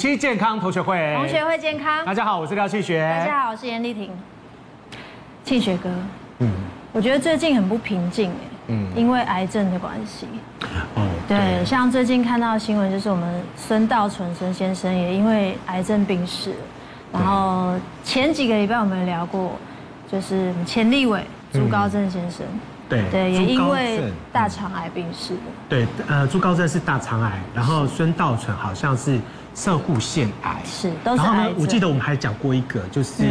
期健康同学会，同学会健康。大家好，我是廖庆学。大家好，我是严丽婷。庆学哥，嗯，我觉得最近很不平静哎，嗯，因为癌症的关系。哦，对，像最近看到的新闻，就是我们孙道存孙先生也因为癌症病逝。然后前几个礼拜我们聊过，就是前立委朱高正先生。对对，也因为大肠癌病逝的。对，呃，朱高正是大肠癌，然后孙道存好像是摄护腺癌，是都是癌。然后呢，我记得我们还讲过一个，就是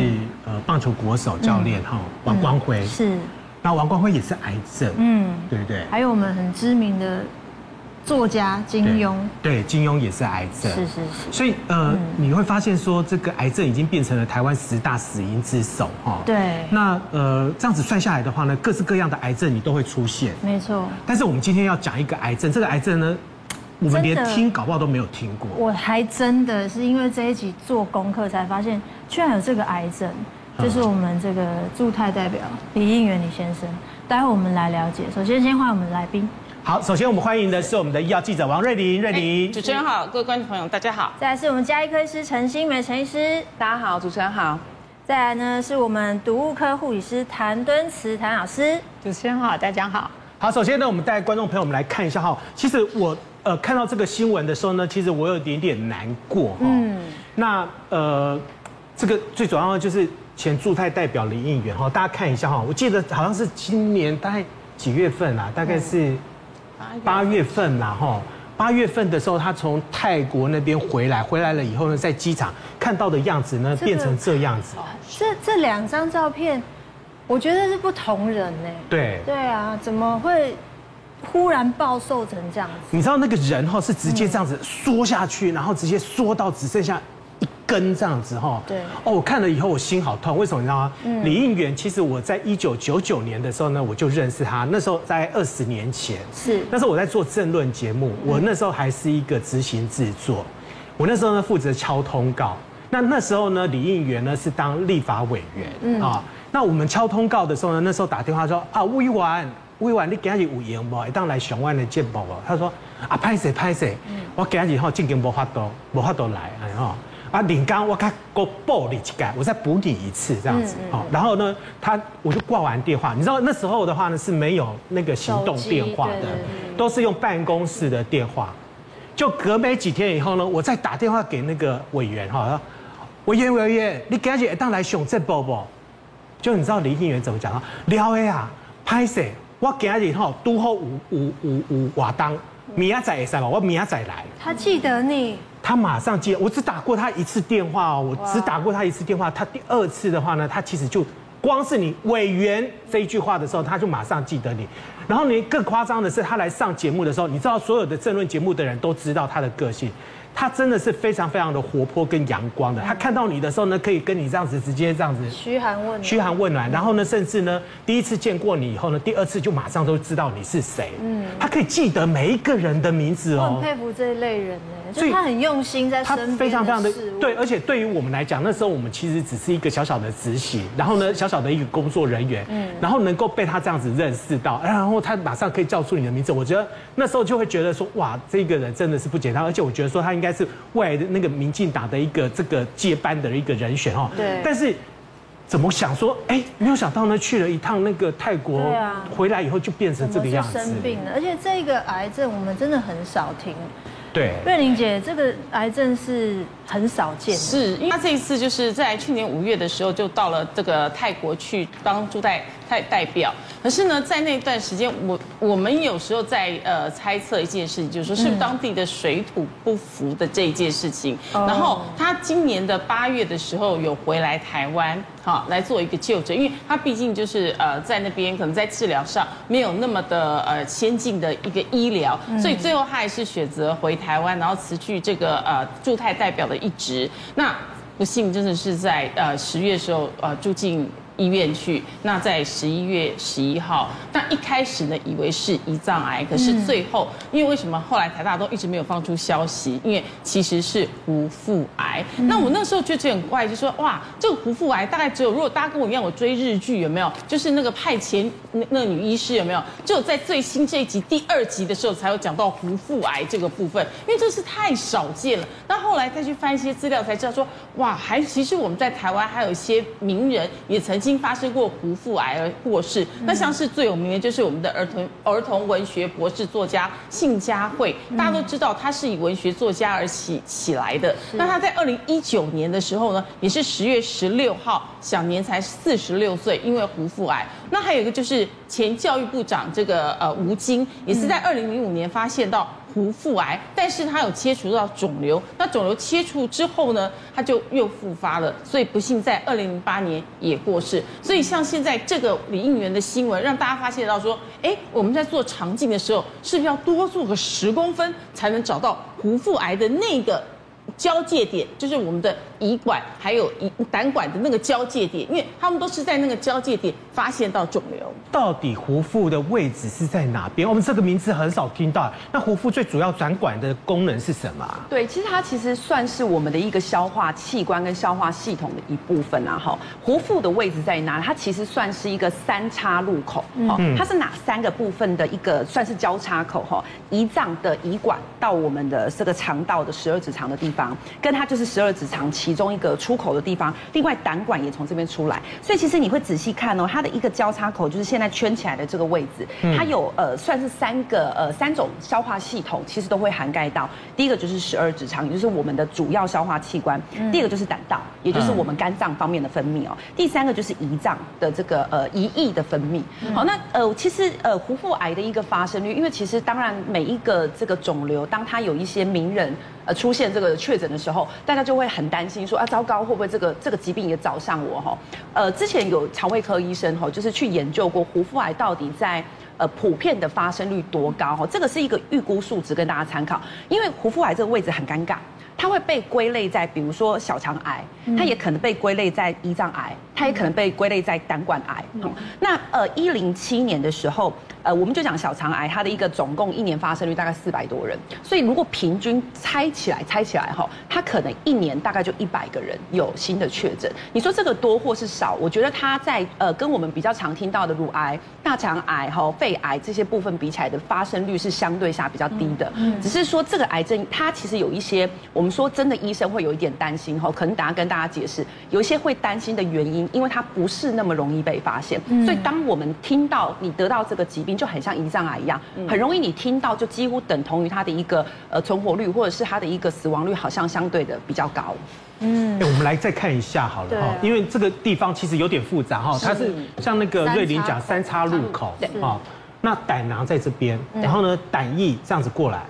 呃，棒球国手教练哈，王光辉是，那王光辉也是癌症，嗯，对不对？还有我们很知名的。作家金庸，对，金庸也是癌症，是是是。所以呃，你会发现说，这个癌症已经变成了台湾十大死因之首哈。对。那呃，这样子算下来的话呢，各式各样的癌症你都会出现。没错。但是我们今天要讲一个癌症，这个癌症呢，我们连听搞不好都没有听过。我还真的是因为这一集做功课才发现，居然有这个癌症，就是我们这个驻泰代表李应元李先生。待会我们来了解。首先，先欢迎我们来宾。好，首先我们欢迎的是我们的医药记者王瑞玲，瑞玲。主持人好，各位观众朋友大家好。再来是我们加医科医师陈新梅陈医师，大家好，主持人好。再来呢是我们毒物科护理师谭敦慈谭老师，主持人好，大家好。好，首先呢我们带观众朋友们来看一下哈，其实我呃看到这个新闻的时候呢，其实我有一点点难过哈。嗯。那呃这个最主要的就是前驻泰代表林应元哈，大家看一下哈，我记得好像是今年大概几月份啊？大概是。八月份啦，哈，八月份的时候，他从泰国那边回来，回来了以后呢，在机场看到的样子呢，变成这样子。这这两张照片，我觉得是不同人呢。对。对啊，怎么会忽然暴瘦成这样子？你知道那个人哈是直接这样子缩下去，然后直接缩到只剩下。一根这样子哈，对。哦，我看了以后我心好痛，为什么你知道吗？嗯，李应元其实我在一九九九年的时候呢，我就认识他，那时候在二十年前，是。那时候我在做政论节目，我那时候还是一个执行制作，我那时候呢负责敲通告，那那时候呢李应元呢是当立法委员，嗯。啊，那我们敲通告的时候呢，那时候打电话说啊委员委员你今日有闲不？一当来上我的节目无，他说啊拍谢拍谢，我今日吼正经无法度无法度来哎哈。啊，领刚我看够报你几个，我再补你一次这样子，好，然后呢，他我就挂完电话，你知道那时候的话呢是没有那个行动电话的，都是用办公室的电话，就隔没几天以后呢，我再打电话给那个委员哈，委员委员，你赶紧当来上这报不？就你知道李应元怎么讲啊？廖哎呀，拍摄我今日哈都好五五五五瓦当，明仔载来吧，我明仔载来。他记得你。他马上接，我只打过他一次电话哦，我只打过他一次电话。他第二次的话呢，他其实就光是你委员这一句话的时候，他就马上记得你。然后你更夸张的是，他来上节目的时候，你知道所有的政论节目的人都知道他的个性。他真的是非常非常的活泼跟阳光的。他看到你的时候呢，可以跟你这样子直接这样子嘘寒问暖，嘘寒问暖。然后呢，甚至呢，第一次见过你以后呢，第二次就马上都知道你是谁。嗯，他可以记得每一个人的名字哦。我很佩服这一类人呢，所以他很用心在。他非常非常的对，而且对于我们来讲，那时候我们其实只是一个小小的执行，然后呢，小小的一个工作人员，嗯，然后能够被他这样子认识到，然后他马上可以叫出你的名字，我觉得那时候就会觉得说，哇，这个人真的是不简单，而且我觉得说他应该是未来的。那个民进党的一个这个接班的一个人选哦，对，但是怎么想说，哎，没有想到呢，去了一趟那个泰国，回来以后就变成这个样子，生病了，而且这个癌症我们真的很少听。对，瑞玲姐，这个癌症是很少见，是因为他这一次就是在去年五月的时候就到了这个泰国去当驻泰代代表，可是呢，在那段时间，我我们有时候在呃猜测一件事情，就是说是不是当地的水土不服的这一件事情，嗯、然后他今年的八月的时候有回来台湾，好来做一个就诊，因为他毕竟就是呃在那边可能在治疗上没有那么的呃先进的一个医疗，所以最后他还是选择回台湾，然后辞去这个呃驻泰代表的一直。那不幸真的是在呃十月的时候呃住进医院去。那在十一月十一号，那一开始呢，以为是胰脏癌，可是最后，因为为什么后来台大都一直没有放出消息？因为其实是胡腹癌。那我那时候就觉得很怪，就说哇，这个胡腹癌大概只有，如果大家跟我一样，我追日剧有没有？就是那个派遣那那个女医师有没有？只有在最新这一集第二集的时候才有讲到胡腹癌这个部分，因为这是太少见了。那后来再去翻一些资料，才知道说哇，还其实我们在台湾还有一些名人也曾经发生过胡腹癌而过世。那像是最有名的就是我们的儿童儿童文学博士作家信佳慧，大家都知道他是以文学作家而起起来的。那他在二零一九年的时候呢，也是十月十六号，享年才四十六岁，因为胡腹癌。那还有一个就是前教育部长这个呃吴京，也是在二零零五年发现到。壶腹癌，但是他有切除到肿瘤，那肿瘤切除之后呢，他就又复发了，所以不幸在二零零八年也过世。所以像现在这个李应元的新闻，让大家发现到说，哎，我们在做肠镜的时候，是不是要多做个十公分，才能找到壶腹癌的那个？交界点就是我们的胰管还有胰胆管的那个交界点，因为他们都是在那个交界点发现到肿瘤。到底壶腹的位置是在哪边？我们这个名字很少听到。那壶腹最主要转管的功能是什么？对，其实它其实算是我们的一个消化器官跟消化系统的一部分啊。哈，壶腹的位置在哪？它其实算是一个三叉路口。嗯，它是哪三个部分的一个算是交叉口？哈，胰脏的胰管到我们的这个肠道的十二指肠的地方。跟它就是十二指肠其中一个出口的地方，另外胆管也从这边出来，所以其实你会仔细看哦，它的一个交叉口就是现在圈起来的这个位置，它有呃算是三个呃三种消化系统，其实都会涵盖到。第一个就是十二指肠，也就是我们的主要消化器官；第二个就是胆道，也就是我们肝脏方面的分泌哦；第三个就是胰脏的这个呃胰液的分泌。好，那呃其实呃壶腹癌的一个发生率，因为其实当然每一个这个肿瘤，当它有一些名人。呃，出现这个确诊的时候，大家就会很担心说啊，糟糕，会不会这个这个疾病也找上我哈？呃，之前有肠胃科医生哈，就是去研究过胡腹癌到底在呃普遍的发生率多高哈？这个是一个预估数值，跟大家参考。因为胡腹癌这个位置很尴尬，它会被归类在比如说小肠癌，它也可能被归类在胰脏癌，它也可能被归类在胆管癌。那呃，一零七年的时候。呃，我们就讲小肠癌，它的一个总共一年发生率大概四百多人，所以如果平均猜起来，猜起来哈，它可能一年大概就一百个人有新的确诊。你说这个多或是少？我觉得它在呃跟我们比较常听到的乳癌、大肠癌哈、肺癌这些部分比起来的发生率是相对下比较低的。嗯，只是说这个癌症它其实有一些，我们说真的医生会有一点担心哈，可能等下跟大家解释，有一些会担心的原因，因为它不是那么容易被发现。所以当我们听到你得到这个疾病，就很像胰脏癌一样，很容易你听到就几乎等同于它的一个呃存活率，或者是它的一个死亡率，好像相对的比较高。嗯，我们来再看一下好了哈，因为这个地方其实有点复杂哈，它是像那个瑞麟讲三叉路口啊，那胆囊在这边，然后呢胆液这样子过来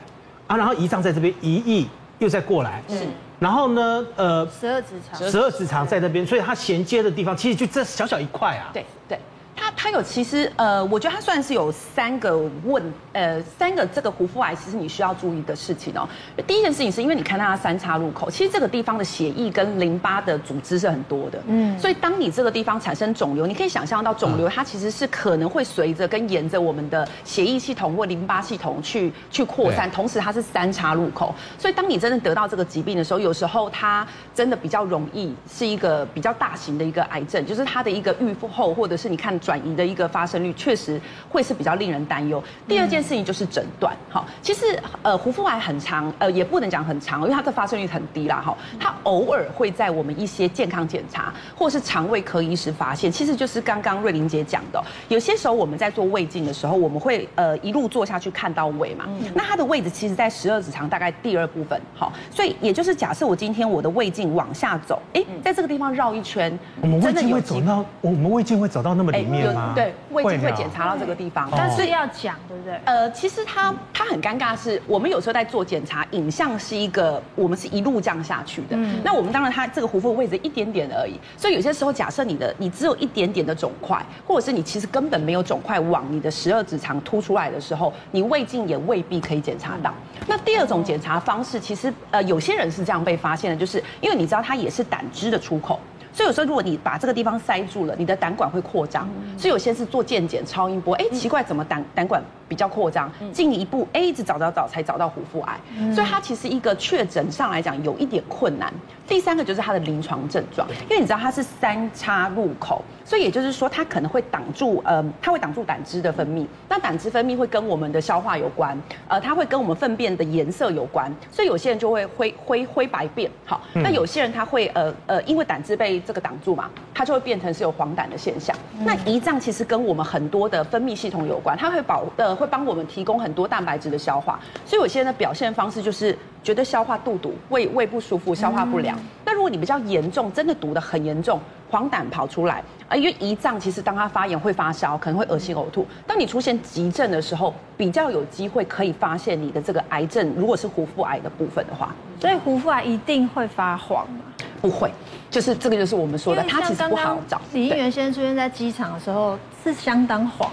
啊，然后胰脏在这边，胰液又再过来，是，然后呢呃十二指肠，十二指肠在这边，所以它衔接的地方其实就这小小一块啊，对对。它它有其实呃，我觉得它算是有三个问呃三个这个胡腹癌，其实你需要注意的事情哦。第一件事情是因为你看它三叉路口，其实这个地方的血液跟淋巴的组织是很多的，嗯，所以当你这个地方产生肿瘤，你可以想象到肿瘤它其实是可能会随着跟沿着我们的血液系统或淋巴系统去去扩散，同时它是三叉路口，所以当你真的得到这个疾病的时候，有时候它真的比较容易是一个比较大型的一个癌症，就是它的一个预后或者是你看。转移的一个发生率确实会是比较令人担忧。第二件事情就是诊断，好，其实呃胡腹癌很长，呃也不能讲很长，因为它的发生率很低啦，哈，它偶尔会在我们一些健康检查或是肠胃科医师发现，其实就是刚刚瑞玲姐讲的，有些时候我们在做胃镜的时候，我们会呃一路做下去看到胃嘛，那它的位置其实在十二指肠大概第二部分，好，所以也就是假设我今天我的胃镜往下走，哎，在这个地方绕一圈，我们胃镜会走到我们胃镜会走到那么里面。对，胃镜会检查到这个地方，但是要讲，对不对？呃，其实它它很尴尬，是我们有时候在做检查，影像是一个，我们是一路这样下去的。嗯，那我们当然它这个壶腹位置一点点而已，所以有些时候假设你的你只有一点点的肿块，或者是你其实根本没有肿块往你的十二指肠凸出来的时候，你胃镜也未必可以检查到。那第二种检查方式，其实呃有些人是这样被发现的，就是因为你知道它也是胆汁的出口。所以有时候如果你把这个地方塞住了，你的胆管会扩张。所以有些是做健检、超音波，哎，奇怪，怎么胆胆管比较扩张？进一步，哎，一直找找找才找到壶腹癌。所以它其实一个确诊上来讲有一点困难。第三个就是它的临床症状，因为你知道它是三叉入口，所以也就是说它可能会挡住，呃，它会挡住胆汁的分泌。那胆汁分泌会跟我们的消化有关，呃，它会跟我们粪便的颜色有关，所以有些人就会灰灰灰白便。好，那有些人他会呃呃，因为胆汁被这个挡住嘛，它就会变成是有黄疸的现象。那胰脏其实跟我们很多的分泌系统有关，它会保呃会帮我们提供很多蛋白质的消化，所以有些人的表现方式就是。觉得消化肚堵，胃胃不舒服，消化不良。那、嗯、如果你比较严重，真的堵得很严重，黄疸跑出来，啊，因为胰脏其实当它发炎会发烧，可能会恶心呕吐。当你出现急症的时候，比较有机会可以发现你的这个癌症，如果是胡腹癌的部分的话，所以胡腹癌一定会发黄吗？不会，就是这个就是我们说的，它其实不好找。李应元先生出现在机场的时候是相当黄。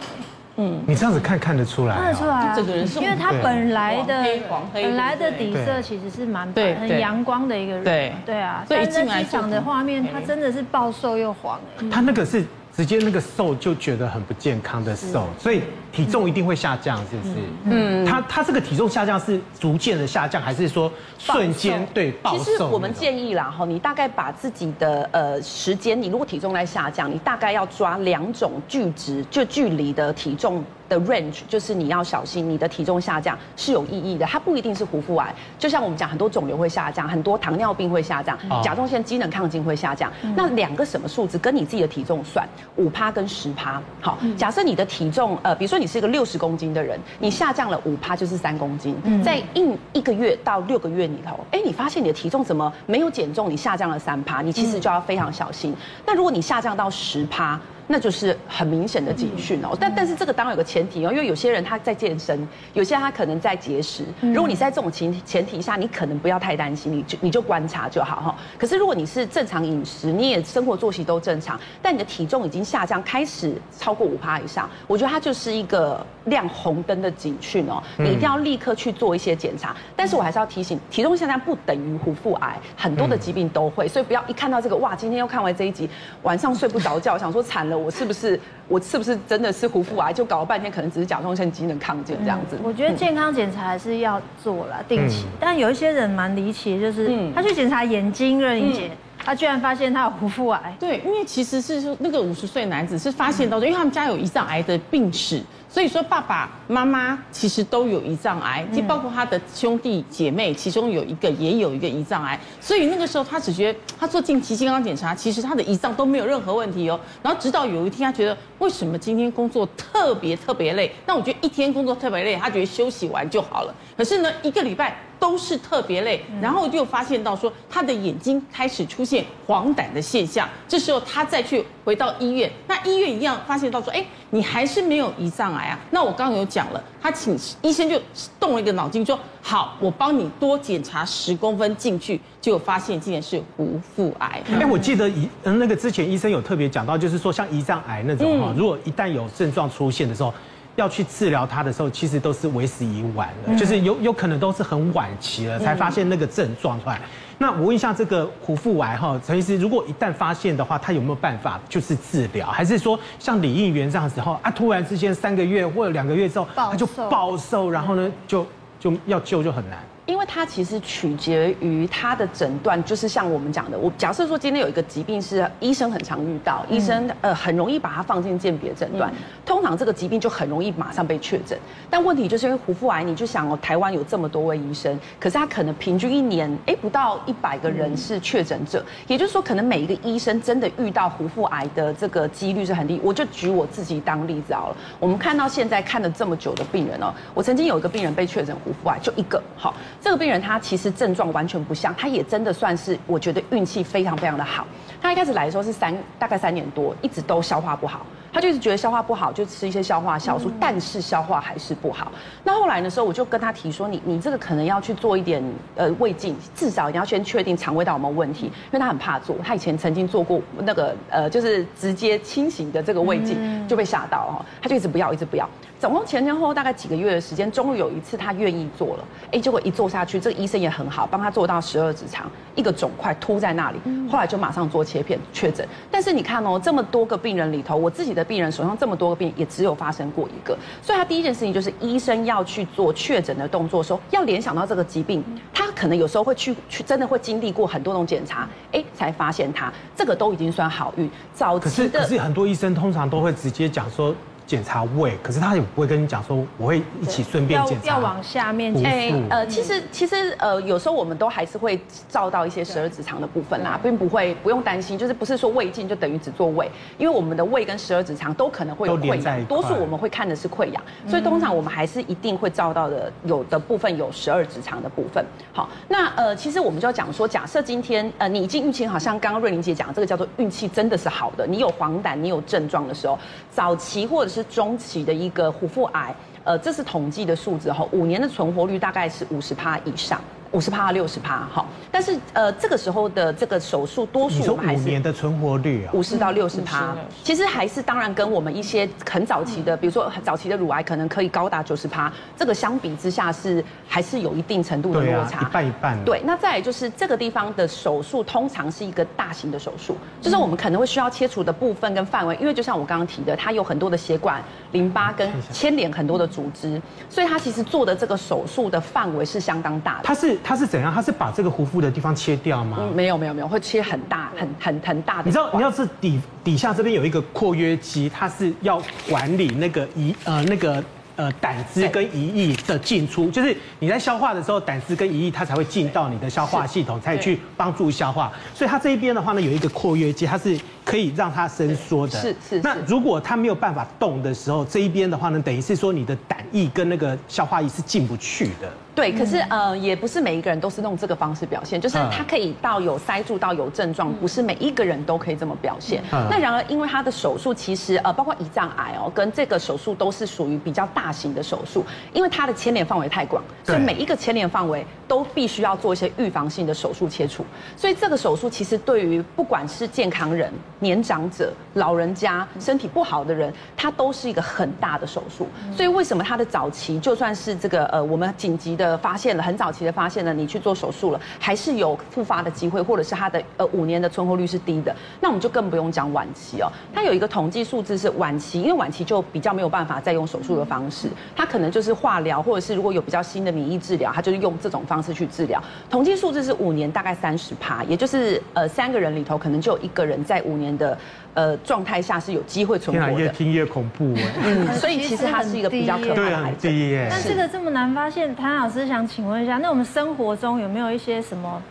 嗯，你这样子看看得出来，看得出来啊，这个人是，因为他本来的本来的底色其实是蛮白，很阳光的一个人，对。对啊，所以在机场的画面，他真的是暴瘦又黄哎，他那个是。直接那个瘦就觉得很不健康的瘦，所以体重一定会下降，是不是？嗯，他他这个体重下降是逐渐的下降，还是说瞬间对暴瘦？其实我们建议啦，哈，你大概把自己的呃时间，你如果体重在下降，你大概要抓两种距值，就距离的体重。的 range 就是你要小心，你的体重下降是有意义的，它不一定是胡腹癌。就像我们讲，很多肿瘤会下降，很多糖尿病会下降，甲状腺机能亢进会下降。那两个什么数字跟你自己的体重算，五趴跟十趴。好，假设你的体重呃，比如说你是一个六十公斤的人，你下降了五趴就是三公斤，在一一个月到六个月里头，哎，你发现你的体重怎么没有减重，你下降了三趴，你其实就要非常小心。那如果你下降到十趴，那就是很明显的警讯哦，但但是这个当然有个前提哦，因为有些人他在健身，有些人他可能在节食。如果你在这种前前提下，你可能不要太担心，你就你就观察就好哈。可是如果你是正常饮食，你也生活作息都正常，但你的体重已经下降，开始超过五趴以上，我觉得它就是一个亮红灯的警讯哦，你一定要立刻去做一些检查。但是我还是要提醒，体重下降不等于壶腹癌，很多的疾病都会，所以不要一看到这个哇，今天又看完这一集，晚上睡不着觉，想说惨了。我是不是我是不是真的是胡腹癌？就搞了半天，可能只是甲状腺机能亢进这样子。我觉得健康检查还是要做了，定期。但有一些人蛮离奇，就是他去检查眼睛，任盈洁，他居然发现他有胡腹癌。对，因为其实是说那个五十岁男子是发现到，因为他们家有胰脏癌的病史。所以说，爸爸妈妈其实都有胰脏癌，就包括他的兄弟姐妹，其中有一个也有一个胰脏癌。所以那个时候，他只觉得他做定期健康检查，其实他的胰脏都没有任何问题哦。然后直到有一天，他觉得为什么今天工作特别特别累？那我觉得一天工作特别累，他觉得休息完就好了。可是呢，一个礼拜。都是特别累，然后就发现到说他的眼睛开始出现黄疸的现象。这时候他再去回到医院，那医院一样发现到说，哎，你还是没有胰脏癌啊。那我刚刚有讲了，他请医生就动了一个脑筋，说好，我帮你多检查十公分进去，就发现竟然是无腹癌。哎，我记得医那个之前医生有特别讲到，就是说像胰脏癌那种哈，如果一旦有症状出现的时候。要去治疗它的时候，其实都是为时已晚了，就是有有可能都是很晚期了才发现那个症状出来。那我问一下，这个虎腹癌哈，陈医师，如果一旦发现的话，他有没有办法就是治疗，还是说像李应元这样子哈啊，突然之间三个月或者两个月之后他就暴瘦，然后呢就就要救就很难。因为它其实取决于它的诊断，就是像我们讲的，我假设说今天有一个疾病是医生很常遇到，医生呃很容易把它放进鉴别诊断，通常这个疾病就很容易马上被确诊。但问题就是因为胡腹癌，你就想哦，台湾有这么多位医生，可是他可能平均一年哎不到一百个人是确诊者，也就是说可能每一个医生真的遇到胡腹癌的这个几率是很低。我就举我自己当例子好了，我们看到现在看了这么久的病人哦，我曾经有一个病人被确诊胡腹癌，就一个好。这个病人他其实症状完全不像，他也真的算是我觉得运气非常非常的好。他一开始来的时候是三大概三年多，一直都消化不好，他就一直觉得消化不好，就吃一些消化酵素，但是消化还是不好。那后来的时候，我就跟他提说，你你这个可能要去做一点呃胃镜，至少你要先确定肠胃道有没有问题，因为他很怕做，他以前曾经做过那个呃就是直接清醒的这个胃镜就被吓到哦，他就一直不要一直不要。总共前前后后大概几个月的时间，终于有一次他愿意做了，哎，结果一做。下去，这个医生也很好，帮他做到十二指肠，一个肿块凸在那里，后来就马上做切片确诊。但是你看哦，这么多个病人里头，我自己的病人手上这么多个病，也只有发生过一个。所以他第一件事情就是医生要去做确诊的动作的时候，要联想到这个疾病，他可能有时候会去去真的会经历过很多种检查，哎，才发现他这个都已经算好运。早期的可是可是很多医生通常都会直接讲说。检查胃，可是他也不会跟你讲说我会一起顺便检查。要往下面。哎，呃，其实其实呃，有时候我们都还是会照到一些十二指肠的部分啦，并不会不用担心，就是不是说胃镜就等于只做胃，因为我们的胃跟十二指肠都可能会有溃疡，多数我们会看的是溃疡，所以通常我们还是一定会照到的，有的部分有十二指肠的部分。好，那呃，其实我们就要讲说，假设今天呃你已经运气好像刚刚瑞玲姐讲这个叫做运气真的是好的，你有黄疸，你有症状的时候，早期或者是。是中期的一个虎腹癌，呃，这是统计的数字哈，五年的存活率大概是五十趴以上。五十趴、六十趴，好，但是呃，这个时候的这个手术，多数我们还是五年的存活率啊，五十到六十趴，其实还是当然跟我们一些很早期的，比如说早期的乳癌，可能可以高达九十趴，这个相比之下是还是有一定程度的落差，一半一半。对，那再来就是这个地方的手术，通常是一个大型的手术，就是我们可能会需要切除的部分跟范围，因为就像我刚刚提的，它有很多的血管、淋巴跟牵连很多的组织，所以它其实做的这个手术的范围是相当大的。它是。它是怎样？它是把这个胡腹的地方切掉吗？嗯，没有没有没有，会切很大很很很大的。你知道，你要是底底下这边有一个括约肌，它是要管理那个胰呃那个。呃，胆汁跟胰液的进出，就是你在消化的时候，胆汁跟胰液它才会进到你的消化系统，才去帮助消化。所以它这一边的话呢，有一个括约肌，它是可以让它伸缩的。是是。那如果它没有办法动的时候，这一边的话呢，等于是说你的胆液跟那个消化液是进不去的。对，可是呃，也不是每一个人都是用这个方式表现，就是它可以到有塞住到有症状，不是每一个人都可以这么表现。那然而，因为他的手术其实呃，包括胰脏癌哦，跟这个手术都是属于比较大。大型的手术，因为它的牵连范围太广，所以每一个牵连范围都必须要做一些预防性的手术切除。所以这个手术其实对于不管是健康人、年长者、老人家、身体不好的人，它都是一个很大的手术。所以为什么它的早期就算是这个呃，我们紧急的发现了，很早期的发现了，你去做手术了，还是有复发的机会，或者是它的呃五年的存活率是低的，那我们就更不用讲晚期哦。它有一个统计数字是晚期，因为晚期就比较没有办法再用手术的方式。是，他可能就是化疗，或者是如果有比较新的免疫治疗，他就是用这种方式去治疗。统计数字是五年大概三十趴，也就是呃三个人里头可能就有一个人在五年的呃状态下是有机会存活的。越听越恐怖哎。嗯，所以其实它是一个比较可怕的癌症。但这个这么难发现，谭老师想请问一下，那我们生活中有没有一些什么？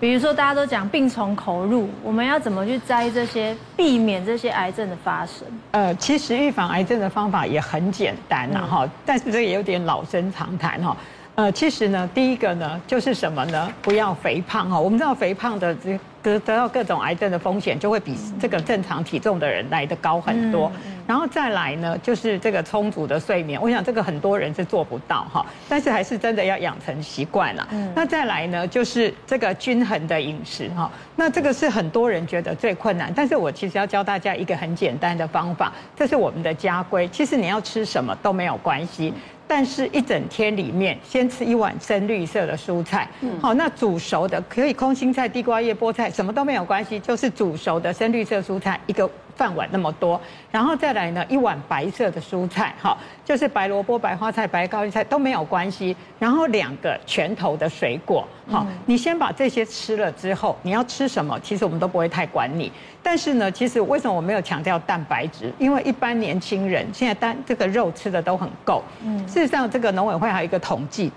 比如说，大家都讲病从口入，我们要怎么去摘这些，避免这些癌症的发生？呃，其实预防癌症的方法也很简单呐，哈，但是这个也有点老生常谈哈。呃，其实呢，第一个呢，就是什么呢？不要肥胖哈。我们知道肥胖的这。得得到各种癌症的风险就会比这个正常体重的人来的高很多，然后再来呢，就是这个充足的睡眠，我想这个很多人是做不到哈，但是还是真的要养成习惯了。那再来呢，就是这个均衡的饮食哈，那这个是很多人觉得最困难，但是我其实要教大家一个很简单的方法，这是我们的家规，其实你要吃什么都没有关系。但是，一整天里面，先吃一碗深绿色的蔬菜。好，那煮熟的可以空心菜、地瓜叶、菠菜，什么都没有关系，就是煮熟的深绿色蔬菜一个饭碗那么多。然后再来呢，一碗白色的蔬菜，哈，就是白萝卜、白花菜、白高丽菜都没有关系。然后两个拳头的水果，好，你先把这些吃了之后，你要吃什么，其实我们都不会太管你。但是呢，其实为什么我没有强调蛋白质？因为一般年轻人现在单这个肉吃的都很够。嗯，事实上，这个农委会还有一个统计，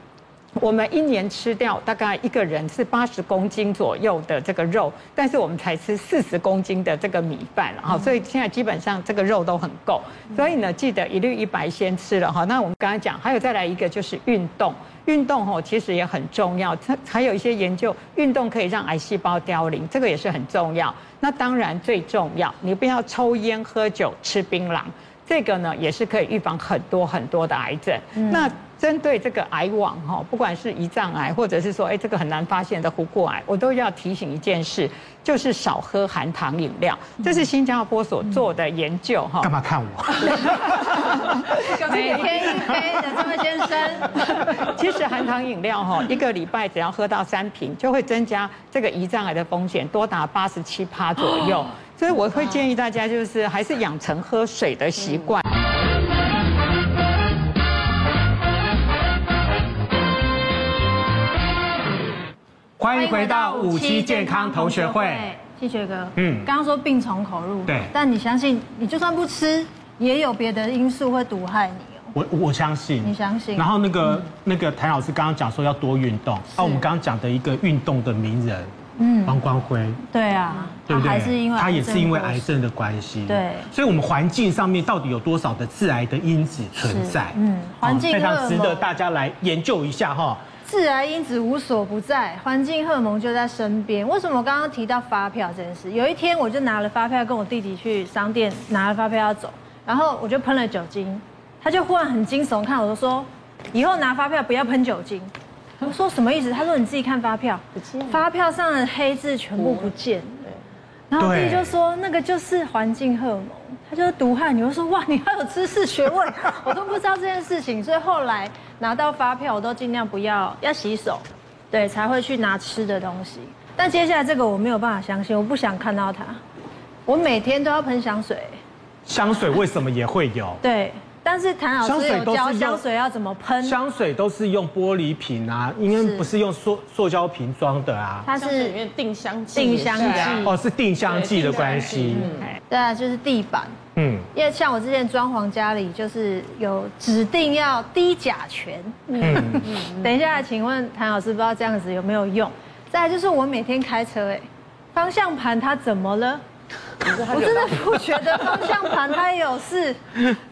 我们一年吃掉大概一个人是八十公斤左右的这个肉，但是我们才吃四十公斤的这个米饭了哈。所以现在基本上这个肉都很够。所以呢，记得一绿一白先吃了哈。那我们刚才讲，还有再来一个就是运动。运动吼其实也很重要，它还有一些研究，运动可以让癌细胞凋零，这个也是很重要。那当然最重要，你不要抽烟、喝酒、吃槟榔。这个呢也是可以预防很多很多的癌症。那针对这个癌网哈，不管是胰脏癌，或者是说哎这个很难发现的琥珀癌，我都要提醒一件事，就是少喝含糖饮料。这是新加坡所做的研究哈。干嘛看我？每天一杯的这位先生。其实含糖饮料哈，一个礼拜只要喝到三瓶，就会增加这个胰脏癌的风险多达八十七趴左右。所以我会建议大家，就是还是养成喝水的习惯。欢迎回到五期健康同学会，谢学哥，嗯，刚刚说病从口入，对，但你相信，你就算不吃，也有别的因素会毒害你哦。我我相信，你相信。然后那个那个谭老师刚刚讲说要多运动，啊，我们刚刚讲的一个运动的名人。嗯，王光辉，对啊，对不对？还是因为他也是因为癌症的关系，对。所以，我们环境上面到底有多少的致癌的因子存在？嗯，环境非常值得大家来研究一下哈。致癌因子无所不在，环境荷尔蒙就在身边。为什么我刚刚提到发票这件事？有一天，我就拿了发票跟我弟弟去商店拿了发票要走，然后我就喷了酒精，他就忽然很惊悚看我，就说：“以后拿发票不要喷酒精。”我说什么意思？他说你自己看发票，发票上的黑字全部不见。然后我弟就说那个就是环境荷尔蒙，他就是毒害你。我说哇，你还有知识学问，我都不知道这件事情。所以后来拿到发票，我都尽量不要要洗手，对，才会去拿吃的东西。但接下来这个我没有办法相信，我不想看到它。我每天都要喷香水。香水为什么也会有？对。但是谭老师有教香水要怎么喷？香水都是用玻璃瓶啊，应该不是用塑塑胶瓶装的啊。它是里面定香剂，定香剂哦，是定香剂的关系。对啊，就是地板。嗯，因为像我之前装潢家里，就是有指定要低甲醛。嗯嗯。等一下，请问谭老师，不知道这样子有没有用？再来就是我每天开车，哎，方向盘它怎么了？我真的不觉得方向盘它有事，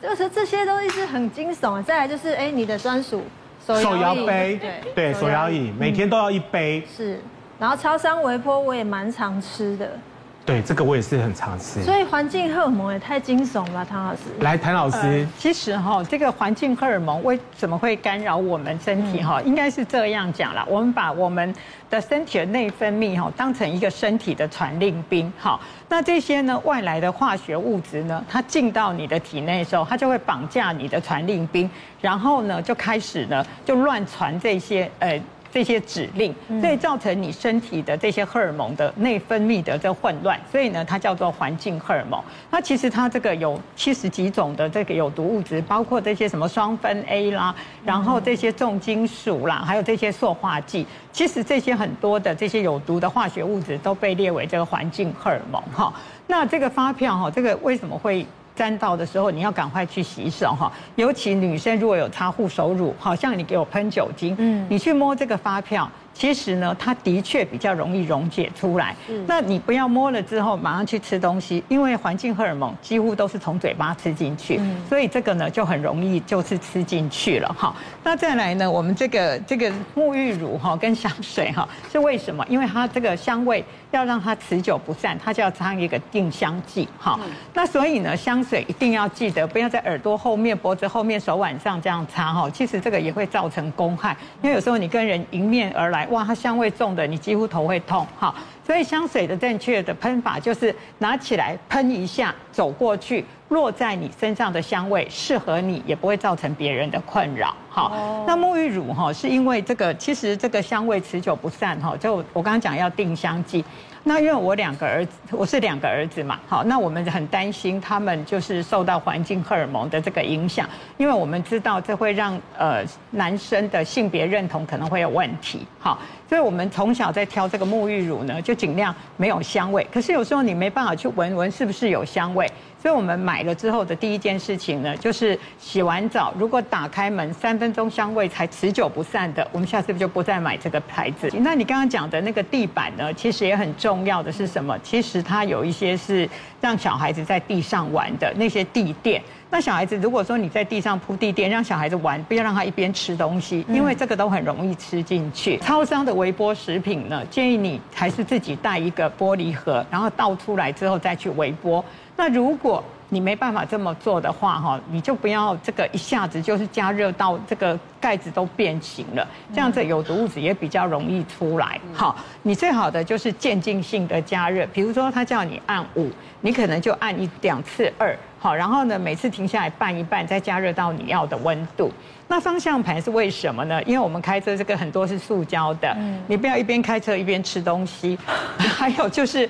就是这些东西是很惊悚。再来就是，哎，你的专属手摇杯，对对，手摇椅每天都要一杯。是，然后超商微波我也蛮常吃的。对，这个我也是很常吃。所以环境荷尔蒙也太惊悚了，唐老师。来，谭老师，呃、其实哈，这个环境荷尔蒙为什么会干扰我们身体哈？应该是这样讲啦，我们把我们的身体的内分泌哈当成一个身体的传令兵哈。那这些呢外来的化学物质呢，它进到你的体内的时候，它就会绑架你的传令兵，然后呢就开始呢就乱传这些呃。这些指令，所以造成你身体的这些荷尔蒙的内分泌的这混乱，所以呢，它叫做环境荷尔蒙。那其实它这个有七十几种的这个有毒物质，包括这些什么双酚 A 啦，然后这些重金属啦，还有这些塑化剂，其实这些很多的这些有毒的化学物质都被列为这个环境荷尔蒙哈。那这个发票哈，这个为什么会？沾到的时候，你要赶快去洗手哈。尤其女生如果有擦护手乳，好像你给我喷酒精，嗯，你去摸这个发票。其实呢，它的确比较容易溶解出来。那你不要摸了之后马上去吃东西，因为环境荷尔蒙几乎都是从嘴巴吃进去，所以这个呢就很容易就是吃进去了哈。那再来呢，我们这个这个沐浴乳哈跟香水哈是为什么？因为它这个香味要让它持久不散，它就要擦一个定香剂哈。那所以呢，香水一定要记得不要在耳朵后面、脖子后面、手腕上这样擦哈。其实这个也会造成公害，因为有时候你跟人迎面而来。哇，它香味重的，你几乎头会痛哈。所以香水的正确的喷法就是拿起来喷一下，走过去，落在你身上的香味适合你，也不会造成别人的困扰。好，那沐浴乳哈，是因为这个其实这个香味持久不散哈，就我刚刚讲要定香剂。那因为我两个儿子，我是两个儿子嘛，好，那我们很担心他们就是受到环境荷尔蒙的这个影响，因为我们知道这会让呃男生的性别认同可能会有问题，好，所以我们从小在挑这个沐浴乳呢，就尽量没有香味。可是有时候你没办法去闻闻是不是有香味，所以我们买了之后的第一件事情呢，就是洗完澡如果打开门三分钟香味才持久不散的，我们下次就不再买这个牌子。那你刚刚讲的那个地板呢，其实也很重。要的是什么？其实它有一些是让小孩子在地上玩的那些地垫。那小孩子如果说你在地上铺地垫，让小孩子玩，不要让他一边吃东西，因为这个都很容易吃进去。超商的微波食品呢，建议你还是自己带一个玻璃盒，然后倒出来之后再去微波。那如果你没办法这么做的话，哈，你就不要这个一下子就是加热到这个盖子都变形了，这样子有毒物质也比较容易出来。好，你最好的就是渐进性的加热，比如说他叫你按五，你可能就按一两次二，好，然后呢每次停下来拌一拌，再加热到你要的温度。那方向盘是为什么呢？因为我们开车这个很多是塑胶的，你不要一边开车一边吃东西，还有就是。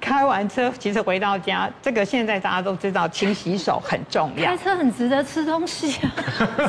开完车，其实回到家，这个现在大家都知道，勤洗手很重要。开车很值得吃东西啊，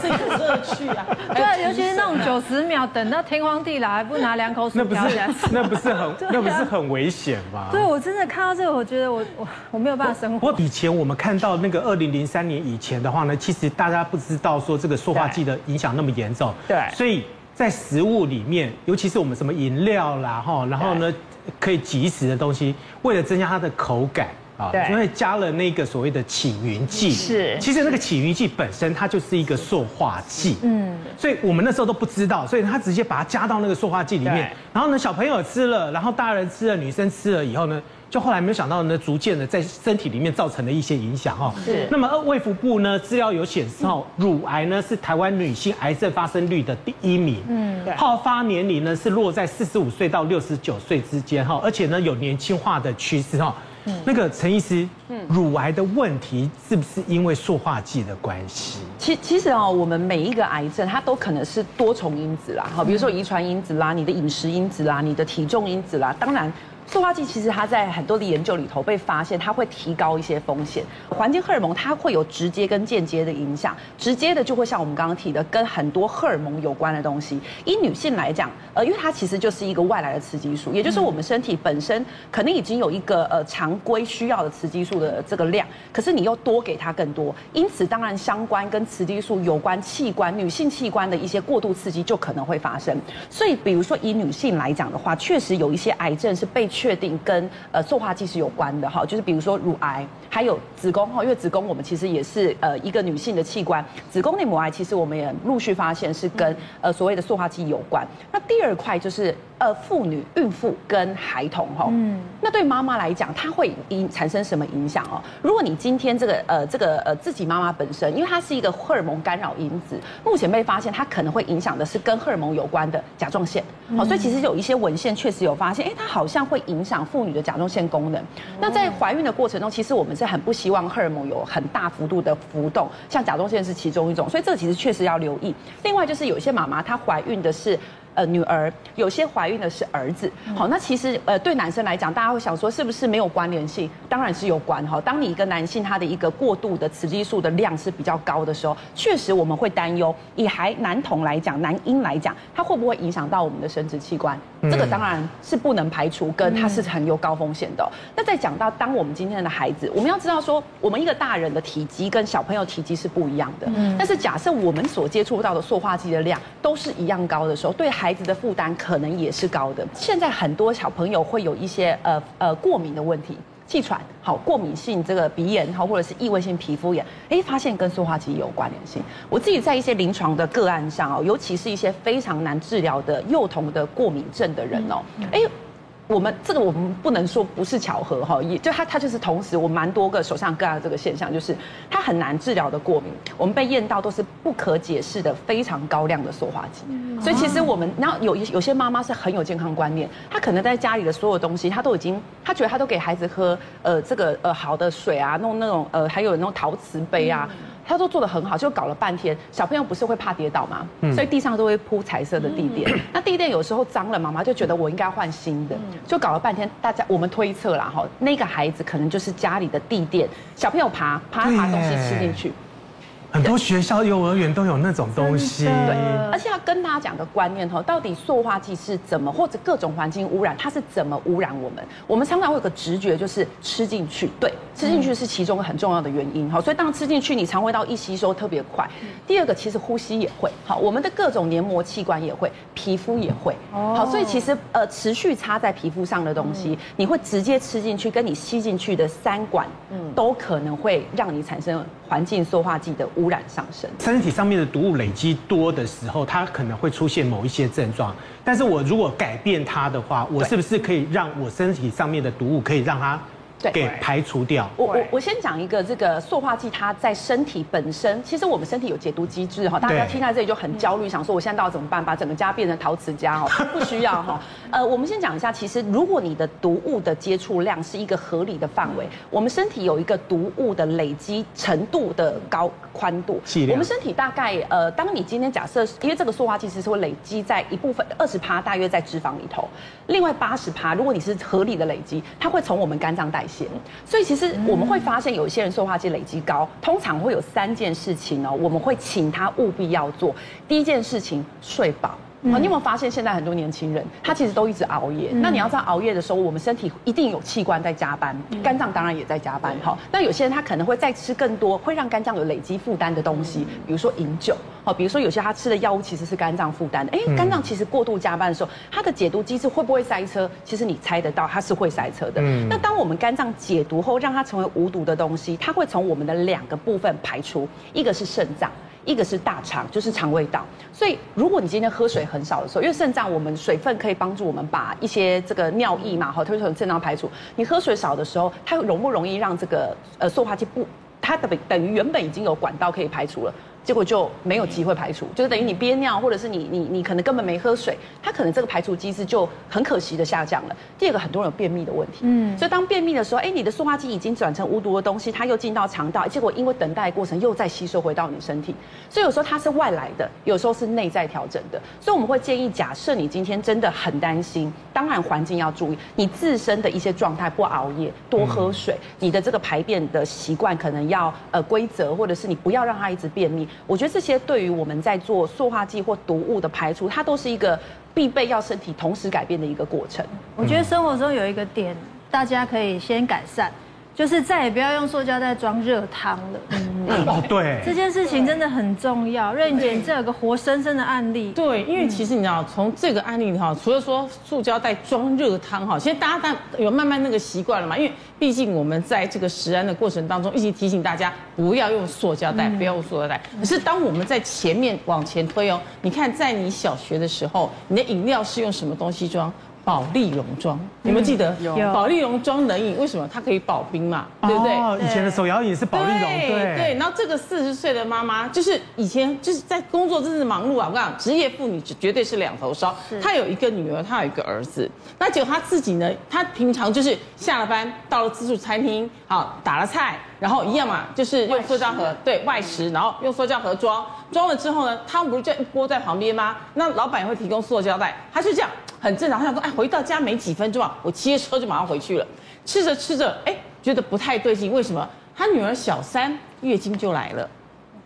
这个乐趣啊。对，尤其是那种九十秒等到天荒地老还不拿两口水，那不是 那不是很 那不是很危险吗？对，我真的看到这个，我觉得我我我没有办法生活。不过以前我们看到那个二零零三年以前的话呢，其实大家不知道说这个塑化剂的影响那么严重。对，所以在食物里面，尤其是我们什么饮料啦哈，然后呢。可以即食的东西，为了增加它的口感啊，因为加了那个所谓的起云剂，是，其实那个起云剂本身它就是一个塑化剂，嗯，所以我们那时候都不知道，所以他直接把它加到那个塑化剂里面，然后呢，小朋友吃了，然后大人吃了，女生吃了以后呢。就后来没有想到呢，逐渐的在身体里面造成了一些影响哈。是。那么卫福部呢资料有显示哦，乳癌呢是台湾女性癌症发生率的第一名。嗯，对。好发年龄呢是落在四十五岁到六十九岁之间哈，而且呢有年轻化的趋势哈。嗯。那个陈医师，嗯，乳癌的问题是不是因为塑化剂的关系？其其实哦，我们每一个癌症它都可能是多重因子啦，哈，比如说遗传因子啦，你的饮食因子啦，你的体重因子啦，当然。塑化剂其实它在很多的研究里头被发现，它会提高一些风险。环境荷尔蒙它会有直接跟间接的影响，直接的就会像我们刚刚提的，跟很多荷尔蒙有关的东西。以女性来讲，呃，因为它其实就是一个外来的雌激素，也就是我们身体本身可能已经有一个呃常规需要的雌激素的这个量，可是你又多给它更多，因此当然相关跟雌激素有关器官、女性器官的一些过度刺激就可能会发生。所以，比如说以女性来讲的话，确实有一些癌症是被。确定跟呃塑化剂是有关的哈，就是比如说乳癌，还有子宫哈，因为子宫我们其实也是呃一个女性的器官，子宫内膜癌其实我们也陆续发现是跟呃所谓的塑化剂有关。那第二块就是。呃，妇女、孕妇跟孩童哈，嗯，那对妈妈来讲，它会影产生什么影响哦？如果你今天这个呃这个呃自己妈妈本身，因为它是一个荷尔蒙干扰因子，目前被发现它可能会影响的是跟荷尔蒙有关的甲状腺，好，所以其实有一些文献确实有发现，哎，它好像会影响妇女的甲状腺功能。那在怀孕的过程中，其实我们是很不希望荷尔蒙有很大幅度的浮动，像甲状腺是其中一种，所以这个其实确实要留意。另外就是有一些妈妈她怀孕的是。呃，女儿有些怀孕的是儿子，好，那其实呃，对男生来讲，大家会想说是不是没有关联性？当然是有关哈。当你一个男性他的一个过度的雌激素的量是比较高的时候，确实我们会担忧。以孩男童来讲，男婴来讲，他会不会影响到我们的生殖器官？这个当然是不能排除，跟它是很有高风险的。那再讲到，当我们今天的孩子，我们要知道说，我们一个大人的体积跟小朋友体积是不一样的。嗯但是假设我们所接触到的塑化剂的量都是一样高的时候，对孩子的负担可能也是高的。现在很多小朋友会有一些呃呃过敏的问题。气喘，好，过敏性这个鼻炎，好，或者是异位性皮肤炎，哎，发现跟塑化剂有关联性。我自己在一些临床的个案上哦，尤其是一些非常难治疗的幼童的过敏症的人哦，哎。我们这个我们不能说不是巧合哈，也就它它就是同时，我蛮多个手上各的这个现象，就是它很难治疗的过敏，我们被验到都是不可解释的非常高量的塑化剂。所以其实我们然后有一有些妈妈是很有健康观念，她可能在家里的所有东西，她都已经她觉得她都给孩子喝呃这个呃好的水啊，弄那种呃还有那种陶瓷杯啊。他都做的很好，就搞了半天。小朋友不是会怕跌倒吗？嗯、所以地上都会铺彩色的地垫。嗯、那地垫有时候脏了，妈妈就觉得我应该换新的，嗯、就搞了半天。大家我们推测啦，哈，那个孩子可能就是家里的地垫，小朋友爬爬爬东西吃进去。很多学校、幼儿园都有那种东西，对，而且要跟大家讲个观念哈，到底塑化剂是怎么，或者各种环境污染，它是怎么污染我们？我们常常会有个直觉，就是吃进去，对，吃进去是其中很重要的原因哈。所以当吃进去，你肠胃道一吸收特别快。第二个，其实呼吸也会，好，我们的各种黏膜器官也会，皮肤也会，好，所以其实呃，持续擦在皮肤上的东西，你会直接吃进去，跟你吸进去的三管，嗯，都可能会让你产生环境塑化剂的。污染上升，身体上面的毒物累积多的时候，它可能会出现某一些症状。但是我如果改变它的话，我是不是可以让我身体上面的毒物可以让它给排除掉。我我我先讲一个这个塑化剂，它在身体本身，其实我们身体有解毒机制哈。大家听在这里就很焦虑，想说我现在到底怎么办？把整个家变成陶瓷家哦？不需要哈。呃，我们先讲一下，其实如果你的毒物的接触量是一个合理的范围，我们身体有一个毒物的累积程度的高宽度。我们身体大概呃，当你今天假设，因为这个塑化剂其实是会累积在一部分二十趴，大约在脂肪里头，另外八十趴，如果你是合理的累积，它会从我们肝脏代所以其实我们会发现，有些人塑化剂累积高，通常会有三件事情哦，我们会请他务必要做。第一件事情，睡饱。好，你有没有发现现在很多年轻人，他其实都一直熬夜。那你要知道熬夜的时候，我们身体一定有器官在加班，肝脏当然也在加班。好，那有些人他可能会再吃更多，会让肝脏有累积负担的东西，比如说饮酒。好，比如说有些他吃的药物其实是肝脏负担的。哎，肝脏其实过度加班的时候，它的解毒机制会不会塞车？其实你猜得到，它是会塞车的。那当我们肝脏解毒后，让它成为无毒的东西，它会从我们的两个部分排出，一个是肾脏。一个是大肠，就是肠胃道。所以，如果你今天喝水很少的时候，因为肾脏我们水分可以帮助我们把一些这个尿液嘛，好，推从肾脏排除。你喝水少的时候，它容不容易让这个呃塑化剂不？它等等于原本已经有管道可以排除了。结果就没有机会排除，就是等于你憋尿，或者是你你你可能根本没喝水，它可能这个排除机制就很可惜的下降了。第二个，很多人有便秘的问题，嗯，所以当便秘的时候，哎，你的塑化剂已经转成无毒的东西，它又进到肠道，结果因为等待的过程又再吸收回到你身体，所以有时候它是外来的，有时候是内在调整的。所以我们会建议，假设你今天真的很担心，当然环境要注意，你自身的一些状态，不熬夜，多喝水，你的这个排便的习惯可能要呃规则，或者是你不要让它一直便秘。我觉得这些对于我们在做塑化剂或毒物的排除，它都是一个必备要身体同时改变的一个过程。我觉得生活中有一个点，大家可以先改善。就是再也不要用塑胶袋装热汤了。嗯，哦，对，这件事情真的很重要。瑞姐，这有个活生生的案例。对，因为其实你知道，从这个案例哈，除了说塑胶袋装热汤哈，现在大家有慢慢那个习惯了嘛。因为毕竟我们在这个食安的过程当中，一直提醒大家不要用塑胶袋，不要用塑胶袋。可是当我们在前面往前推哦，你看在你小学的时候，你的饮料是用什么东西装？保丽龙装，你们记得？有保利龙装冷饮，为什么它可以保冰嘛？对不对？哦，以前的手摇饮是保丽龙，对对。然后这个四十岁的妈妈，就是以前就是在工作真是忙碌啊！我跟你讲，职业妇女绝对是两头烧。她有一个女儿，她有一个儿子。那结果她自己呢？她平常就是下了班到了自助餐厅，好打了菜，然后一样嘛，就是用塑胶盒对外食，然后用塑胶盒装，装了之后呢，汤不是就一锅在旁边吗？那老板也会提供塑胶袋，他就这样。很正常，他想说，哎，回到家没几分钟啊，我骑着车就马上回去了。吃着吃着，哎，觉得不太对劲，为什么？他女儿小三月经就来了。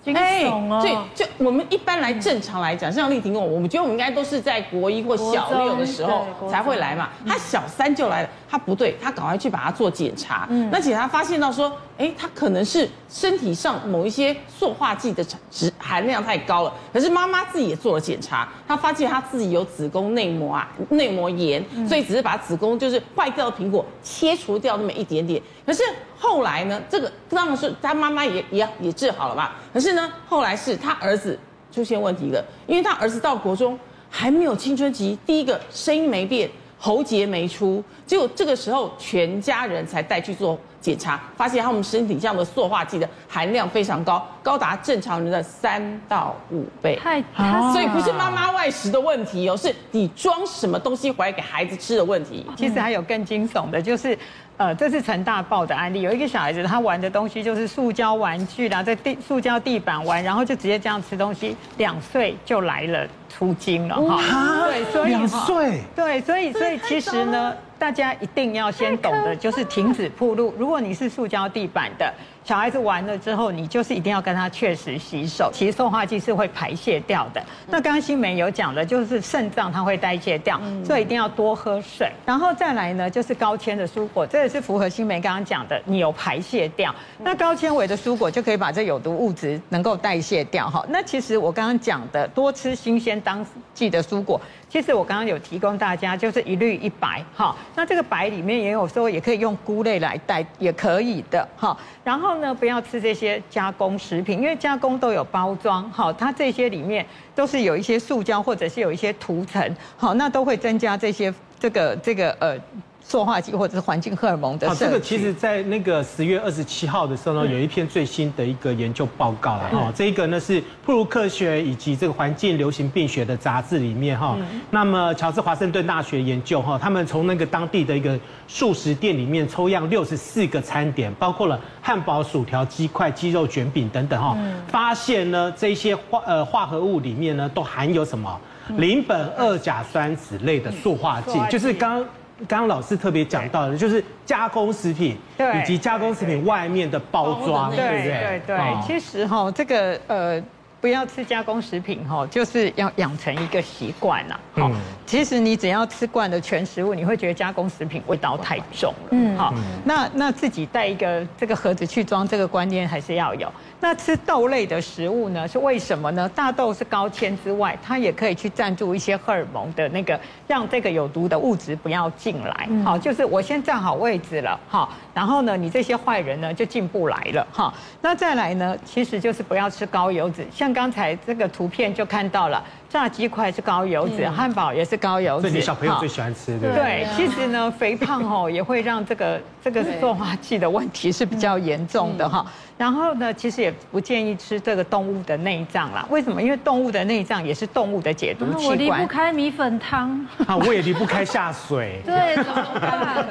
哎，对，就我们一般来正常来讲，像丽婷跟我，我们觉得我们应该都是在国一或小六的时候才会来嘛。他小三就来了，他不对，他赶快去把他做检查。嗯，那检查发现到说，哎，他可能是身体上某一些塑化剂的值含量太高了。可是妈妈自己也做了检查，她发现她自己有子宫内膜啊内膜炎，所以只是把子宫就是坏掉的苹果切除掉那么一点点。可是后来呢，这个当然是他妈妈也也也治好了吧？可是呢，后来是他儿子出现问题了，因为他儿子到国中还没有青春期，第一个声音没变，喉结没出，结果这个时候全家人才带去做检查，发现他们身体上的塑化剂的含量非常高，高达正常人的三到五倍。太，所以不是妈妈外食的问题哦，是你装什么东西回来给孩子吃的问题。其实还有更惊悚的，就是。呃，这是成大报的案例，有一个小孩子，他玩的东西就是塑胶玩具啦，在地塑胶地板玩，然后就直接这样吃东西，两岁就来了出精了哈。对，所以两岁。对，所以所以其实呢，大家一定要先懂得就是停止铺路。如果你是塑胶地板的。小孩子玩了之后，你就是一定要跟他确实洗手。其实塑化剂是会排泄掉的。那刚刚新梅有讲的，就是肾脏它会代谢掉，所以一定要多喝水。然后再来呢，就是高纤的蔬果，这也是符合新梅刚刚讲的，你有排泄掉。那高纤维的蔬果就可以把这有毒物质能够代谢掉。哈，那其实我刚刚讲的，多吃新鲜当季的蔬果。其实我刚刚有提供大家，就是一绿一白，哈，那这个白里面也有时候也可以用菇类来代，也可以的，哈。然后呢，不要吃这些加工食品，因为加工都有包装，哈，它这些里面都是有一些塑胶或者是有一些涂层，好，那都会增加这些这个这个呃。塑化剂或者是环境荷尔蒙的。这个其实，在那个十月二十七号的时候呢，有一篇最新的一个研究报告了哈。这个呢是《普鲁克学》以及这个环境流行病学的杂志里面哈。那么乔治华盛顿大学研究哈，他们从那个当地的一个素食店里面抽样六十四个餐点，包括了汉堡、薯条、鸡块、鸡肉卷饼等等哈，发现呢这些化呃化合物里面呢都含有什么？邻苯二甲酸酯类的塑化剂，就是刚刚刚老师特别讲到的，就是加工食品以及加工食品外面的包装，对不对？对对。其实哈，这个呃。不要吃加工食品哈，就是要养成一个习惯呐。好，其实你只要吃惯了全食物，你会觉得加工食品味道太重了。嗯，好，那那自己带一个这个盒子去装，这个观念还是要有。那吃豆类的食物呢？是为什么呢？大豆是高纤之外，它也可以去赞助一些荷尔蒙的那个，让这个有毒的物质不要进来。好，就是我先站好位置了，好，然后呢，你这些坏人呢就进不来了。哈，那再来呢，其实就是不要吃高油脂，像。刚才这个图片就看到了。炸鸡块是高油脂，汉堡也是高油脂，这你小朋友最喜欢吃的。对，其实呢，肥胖哦也会让这个这个塑化剂的问题是比较严重的哈。然后呢，其实也不建议吃这个动物的内脏啦。为什么？因为动物的内脏也是动物的解毒器官。我离不开米粉汤。啊，我也离不开下水。对，怎么办？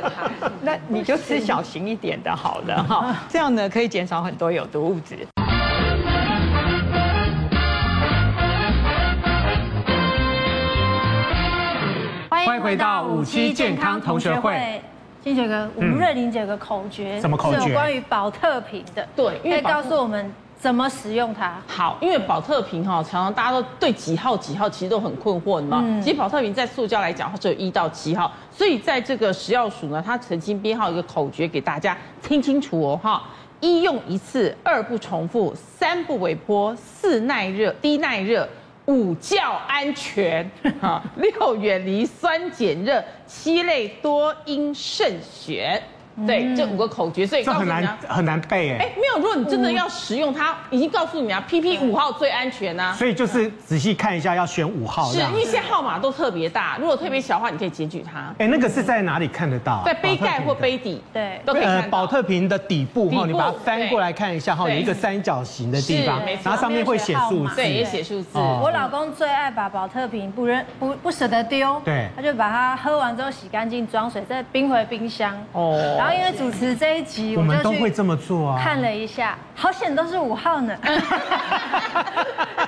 那你就吃小型一点的好了哈，这样呢可以减少很多有毒物质。回到五期健康同学会，金学哥，我们瑞玲姐有个口诀，什么口诀？是有关于保特瓶的，对，可以告诉我们怎么使用它。好，因为保特瓶哈，常常大家都对几号几号其实都很困惑的嘛。其实保特瓶在塑胶来讲，它只有一到七号，所以在这个食药署呢，它曾经编号一个口诀给大家听清楚哦哈：一用一次，二不重复，三不微波，四耐热，低耐热。五教安全，哈，六远离酸碱热，七类多应慎选。对，这五个口诀，所以这很难很难背哎。哎，没有，如果你真的要使用它，已经告诉你啊，PP 五号最安全呐。所以就是仔细看一下，要选五号。是，因为现在号码都特别大，如果特别小的话，你可以检举它。哎，那个是在哪里看得到？在杯盖或杯底，对，都可以看保。特瓶的底部哈，你把它翻过来看一下哈，有一个三角形的地方，然后上面会写数字，对，也写数字。我老公最爱把宝特瓶不扔不不舍得丢，对，他就把它喝完之后洗干净装水，再冰回冰箱。哦，然后因为主持。这一集我们都会这么做啊！看了一下，好险都是五号呢。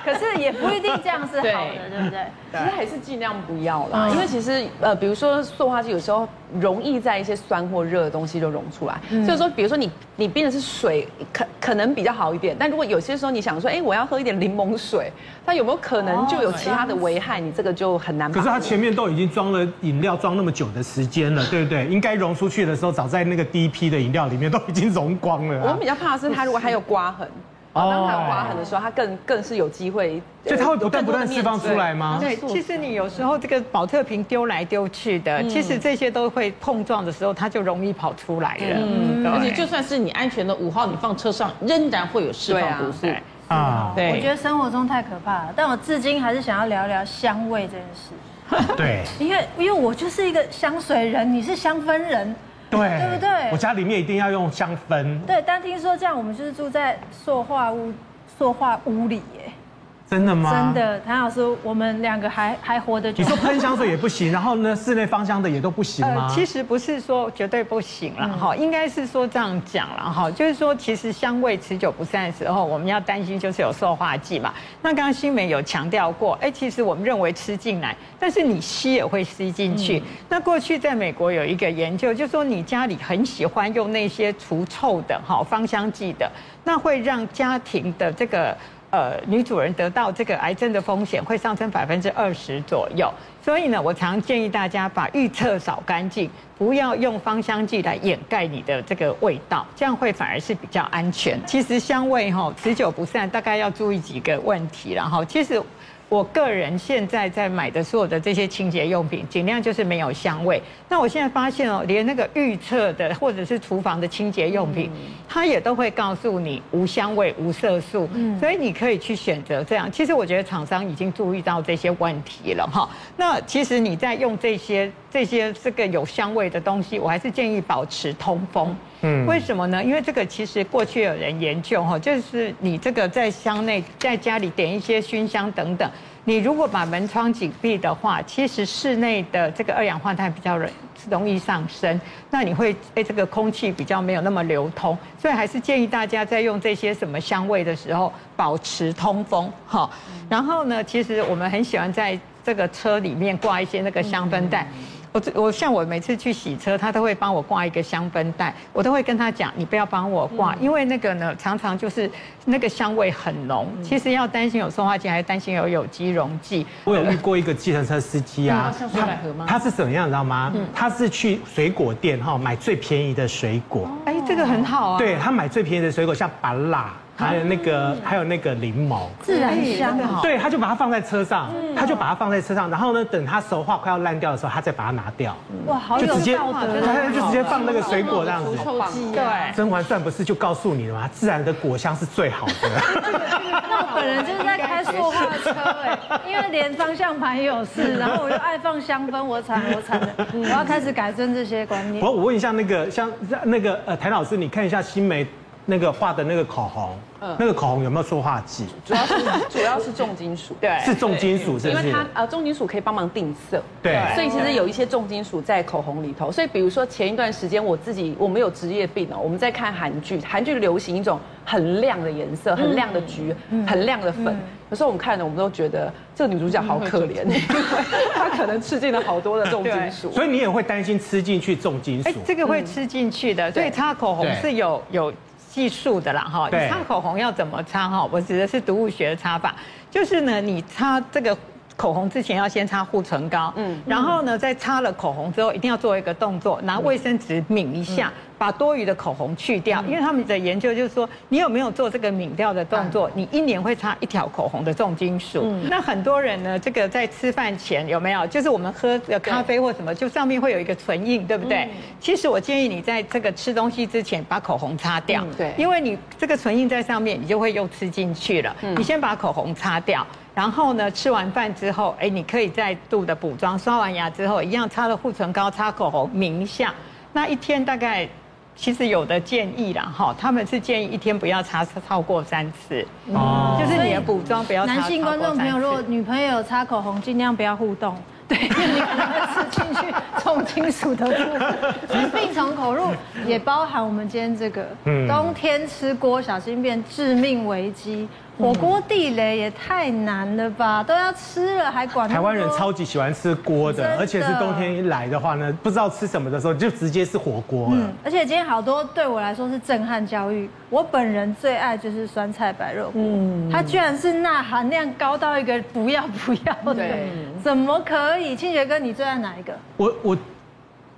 可是也不一定这样是好的，对，不对？其实还是尽量不要啦，因为其实呃，比如说塑化剂有时候容易在一些酸或热的东西就溶出来。所以说，比如说你你冰的是水，可可能比较好一点。但如果有些时候你想说，哎，我要喝一点柠檬水，它有没有可能就有其他的危害？你这个就很难。可是它前面都已经装了饮料，装那么久的时间了，对不对？应该溶出去的时候，早在那个第一批的饮料里面都已经溶光了。我们比较怕的是它如果还有刮痕。哦，当它有刮痕的时候，它更更是有机会，所以它会不断不断释放出来吗？对，其实你有时候这个保特瓶丢来丢去的，其实这些都会碰撞的时候，它就容易跑出来了。嗯，而且就算是你安全的五号，你放车上仍然会有释放毒素啊。对，我觉得生活中太可怕了，但我至今还是想要聊聊香味这件事。对，因为因为我就是一个香水人，你是香氛人。对，对不对？我家里面一定要用香氛。对，但听说这样，我们就是住在塑化屋、塑化屋里耶。真的吗？真的，谭老师，我们两个还还活得。你说喷香水也不行，然后呢，室内芳香的也都不行吗？呃，其实不是说绝对不行了哈，嗯、应该是说这样讲了哈，就是说其实香味持久不散的时候，我们要担心就是有塑化剂嘛。那刚刚新梅有强调过，哎，其实我们认为吃进来，但是你吸也会吸进去。嗯、那过去在美国有一个研究，就是说你家里很喜欢用那些除臭的哈芳香剂的，那会让家庭的这个。呃，女主人得到这个癌症的风险会上升百分之二十左右，所以呢，我常建议大家把预测扫干净，不要用芳香剂来掩盖你的这个味道，这样会反而是比较安全。其实香味哈持久不散，大概要注意几个问题，然后其实。我个人现在在买的所有的这些清洁用品，尽量就是没有香味。那我现在发现哦，连那个预测的或者是厨房的清洁用品，它也都会告诉你无香味、无色素。嗯，所以你可以去选择这样。其实我觉得厂商已经注意到这些问题了哈。那其实你在用这些。这些这个有香味的东西，我还是建议保持通风。嗯，为什么呢？因为这个其实过去有人研究哈，就是你这个在箱内，在家里点一些熏香等等，你如果把门窗紧闭的话，其实室内的这个二氧化碳比较容容易上升，那你会哎这个空气比较没有那么流通，所以还是建议大家在用这些什么香味的时候保持通风哈。然后呢，其实我们很喜欢在这个车里面挂一些那个香氛袋。我我像我每次去洗车，他都会帮我挂一个香氛袋，我都会跟他讲，你不要帮我挂，因为那个呢常常就是那个香味很浓。其实要担心有塑化剂，还是担心有有机溶剂。我有遇过一个计程车司机啊，他他是怎么样，你知道吗？他是去水果店哈买最便宜的水果。哎，这个很好啊。对，他买最便宜的水果，像芭乐。还有那个，还有那个柠檬，自然香的。对，他就把它放在车上，他就把它放在车上，然后呢，等它熟化快要烂掉的时候，他再把它拿掉。哇，好有道德。他就直接放那个水果这样子。对，《甄嬛传》不是就告诉你了吗？自然的果香是最好的。那我本人就是在开塑化车哎，因为连方向盘也有事，然后我又爱放香氛，我惨我惨的，我要开始改正这些观念。我我问一下那个像那个呃谭老师，你看一下新梅。那个画的那个口红，嗯，那个口红有没有塑化剂？主要是主要是重金属，对，是重金属，是不是？因为它呃重金属可以帮忙定色，对，所以其实有一些重金属在口红里头。所以比如说前一段时间我自己我们有职业病哦，我们在看韩剧，韩剧流行一种很亮的颜色，很亮的橘，很亮的粉。有时候我们看了，我们都觉得这个女主角好可怜，因为 她可能吃进了好多的重金属。所以你也会担心吃进去重金属？这个会吃进去的，所以擦口红是有有。技术的啦哈，你擦口红要怎么擦哈？我指的是毒物学的擦法，就是呢，你擦这个口红之前要先擦护唇膏，嗯，然后呢，在擦了口红之后，一定要做一个动作，拿卫生纸抿一下。把多余的口红去掉，因为他们的研究就是说，你有没有做这个抿掉的动作，你一年会擦一条口红的重金属。那很多人呢，这个在吃饭前有没有？就是我们喝的咖啡或什么，就上面会有一个唇印，对不对？其实我建议你在这个吃东西之前把口红擦掉，对，因为你这个唇印在上面，你就会又吃进去了。你先把口红擦掉，然后呢，吃完饭之后，哎，你可以再度的补妆，刷完牙之后一样擦了护唇膏，擦口红，抿一下，那一天大概。其实有的建议啦，哈，他们是建议一天不要擦超过三次，哦，就是你的补妆不要擦。男性观众朋友，如果女朋友擦口红，尽量不要互动，对，因为你可能会吃进去重金属的部分。病从口入，也包含我们今天这个，冬天吃锅小心变致命危机。火锅地雷也太难了吧！都要吃了还管？台湾人超级喜欢吃锅的，而且是冬天一来的话呢，不知道吃什么的时候就直接是火锅了。嗯，而且今天好多对我来说是震撼教育。我本人最爱就是酸菜白肉锅，嗯，它居然是钠含量高到一个不要不要的，怎么可以？清杰哥，你最爱哪一个？我我。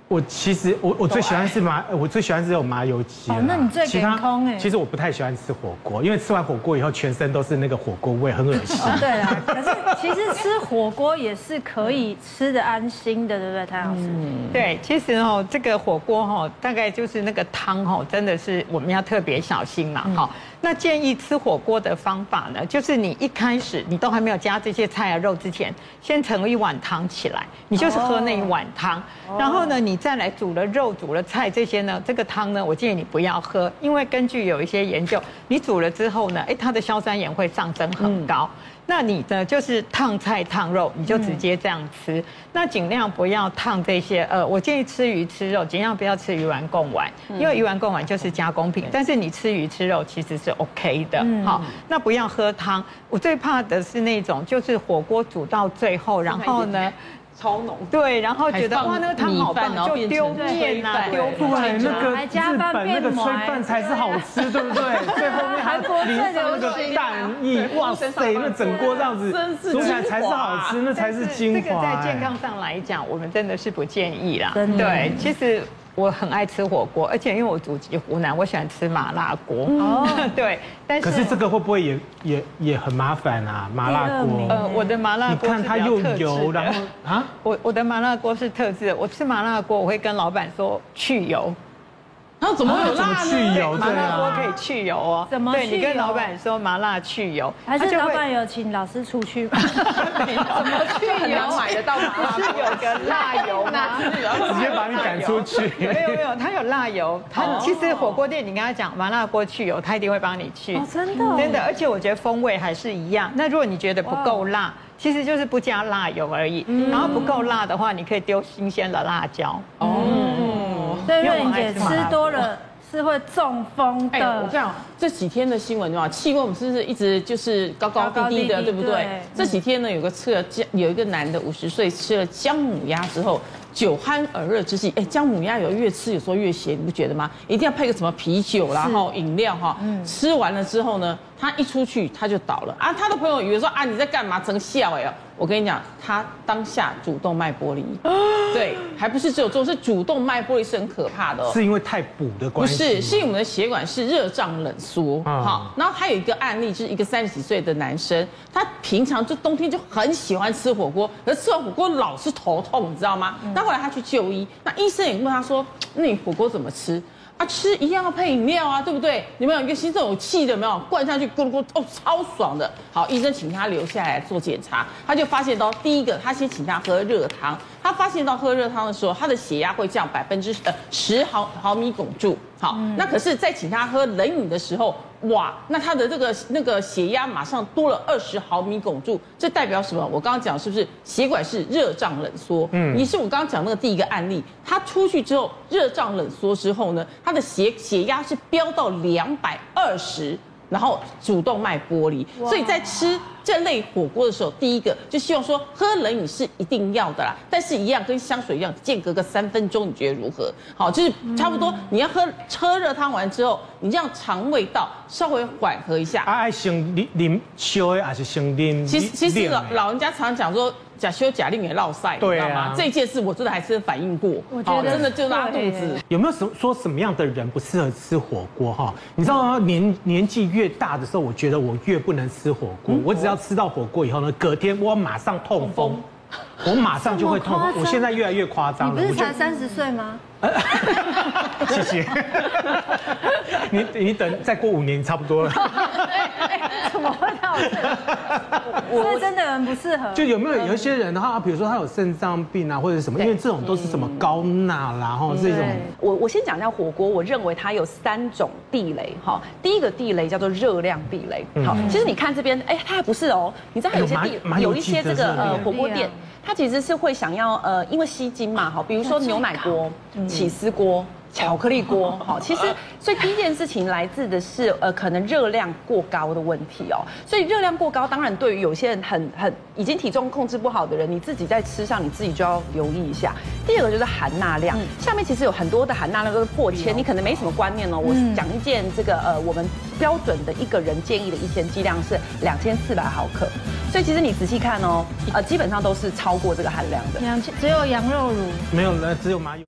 我其实我我最喜欢是麻，我最喜欢是有麻油鸡。哦，那你最健康哎。其实我不太喜欢吃火锅，因为吃完火锅以后全身都是那个火锅味，很恶心。哦，对啊。可是其实吃火锅也是可以吃的安心的，对不对，谭老师？嗯，对，其实哦，这个火锅哈，大概就是那个汤哈，真的是我们要特别小心嘛，哈。那建议吃火锅的方法呢，就是你一开始你都还没有加这些菜啊肉之前，先盛一碗汤起来，你就是喝那一碗汤，然后呢，你再来煮了肉、煮了菜这些呢，这个汤呢，我建议你不要喝，因为根据有一些研究，你煮了之后呢，哎，它的硝酸盐会上升很高。那你呢，就是烫菜烫肉，你就直接这样吃。嗯、那尽量不要烫这些，呃，我建议吃鱼吃肉，尽量不要吃鱼丸贡丸，因为鱼丸贡丸就是加工品。但是你吃鱼吃肉其实是 OK 的，好。那不要喝汤，我最怕的是那种，就是火锅煮到最后，然后呢。超浓，对，然后觉得哇，那个汤好棒，就丢面呐，丢对，那个日本那个炊饭才是好吃，对不对？最后面还淋上那个蛋液，哇塞，那整锅这样子煮起来才是好吃，那才是精华。这个在健康上来讲，我们真的是不建议啦。对，其实。我很爱吃火锅，而且因为我祖籍湖南，我喜欢吃麻辣锅。哦，对，但是可是这个会不会也也也很麻烦啊？麻辣锅，呃，我的麻辣锅，你看它又油，然后啊，我我的麻辣锅是特制的。我吃麻辣锅，我会跟老板说去油。然后怎么会有辣去油？麻辣锅可以去油哦。怎么？对你跟老板说麻辣去油，还是老板有请老师出去吗？怎么去油？买得到麻辣锅，是有个辣油吗？直接把你赶出去。没有没有，他有辣油。他其实火锅店，你跟他讲麻辣锅去油，他一定会帮你去。真的真的，而且我觉得风味还是一样。那如果你觉得不够辣，其实就是不加辣油而已。然后不够辣的话，你可以丢新鲜的辣椒。哦，所以瑞玲姐吃多了。是会中风的。我跟你讲，这几天的新闻的话，气温我们是不是一直就是高高低低的，对不对？这几天呢，有个吃了姜，有一个男的五十岁吃了姜母鸭之后，酒酣耳热之际，哎，姜母鸭有越吃有时候越咸，你不觉得吗？一定要配个什么啤酒啦，然后饮料哈。吃完了之后呢，他一出去他就倒了啊。他的朋友以为说啊，你在干嘛？真笑哎。我跟你讲，他当下主动脉剥离，对，还不是只有做，是主动脉剥离是很可怕的哦。是因为太补的关系？不是，是因为我们的血管是热胀冷缩。好，然后还有一个案例，就是一个三十几岁的男生，他平常就冬天就很喜欢吃火锅，可是吃完火锅老是头痛，你知道吗？那后来他去就医，那医生也问他说，那你火锅怎么吃？啊，吃一样要配饮料啊，对不对？有没有一个心这种有气的？没有灌下去咕噜咕噜，哦，超爽的。好，医生请他留下来做检查，他就发现到第一个，他先请他喝热汤，他发现到喝热汤的时候，他的血压会降百分之呃十毫毫米汞柱。好，那可是，在请他喝冷饮的时候，哇，那他的这个那个血压马上多了二十毫米汞柱，这代表什么？我刚刚讲是不是血管是热胀冷缩？嗯，你是我刚刚讲那个第一个案例，他出去之后热胀冷缩之后呢，他的血血压是飙到两百二十。然后主动脉剥离，所以在吃这类火锅的时候，第一个就希望说喝冷饮是一定要的啦，但是一样跟香水一样，间隔个三分钟，你觉得如何？好，就是差不多你要喝喝热汤完之后，你这样肠胃道稍微缓和一下。爱先啉啉烧的还是先啉？其实其实老老人家常常讲说。假修假令也落赛，对啊，这件事我真的还是反映过，我觉得真的就拉肚子。有没有什说什么样的人不适合吃火锅哈？你知道吗？年年纪越大的时候，我觉得我越不能吃火锅。我只要吃到火锅以后呢，隔天我马上痛风，我马上就会痛。我现在越来越夸张了。你不是才三十岁吗？谢谢。你你等再过五年差不多了。怎么会这样？所以真的人不适合。就有没有有一些人的话，比如说他有肾脏病啊，或者什么？因为这种都是什么高钠啦，然后这种。我我先讲一下火锅，我认为它有三种地雷哈。第一个地雷叫做热量地雷。好，其实你看这边，哎，它还不是哦。你知道有些地有一些这个呃火锅店，它其实是会想要呃，因为吸金嘛，哈，比如说牛奶锅、起司锅。巧克力锅，好，其实所以第一件事情来自的是呃，可能热量过高的问题哦。所以热量过高，当然对于有些人很很已经体重控制不好的人，你自己在吃上你自己就要留意一下。第二个就是含钠量，下面其实有很多的含钠量都是破千，你可能没什么观念哦。我讲一件这个呃，我们标准的一个人建议的一天剂量是两千四百毫克，所以其实你仔细看哦，呃，基本上都是超过这个含量的。两千只有羊肉乳，没有了，只有麻油。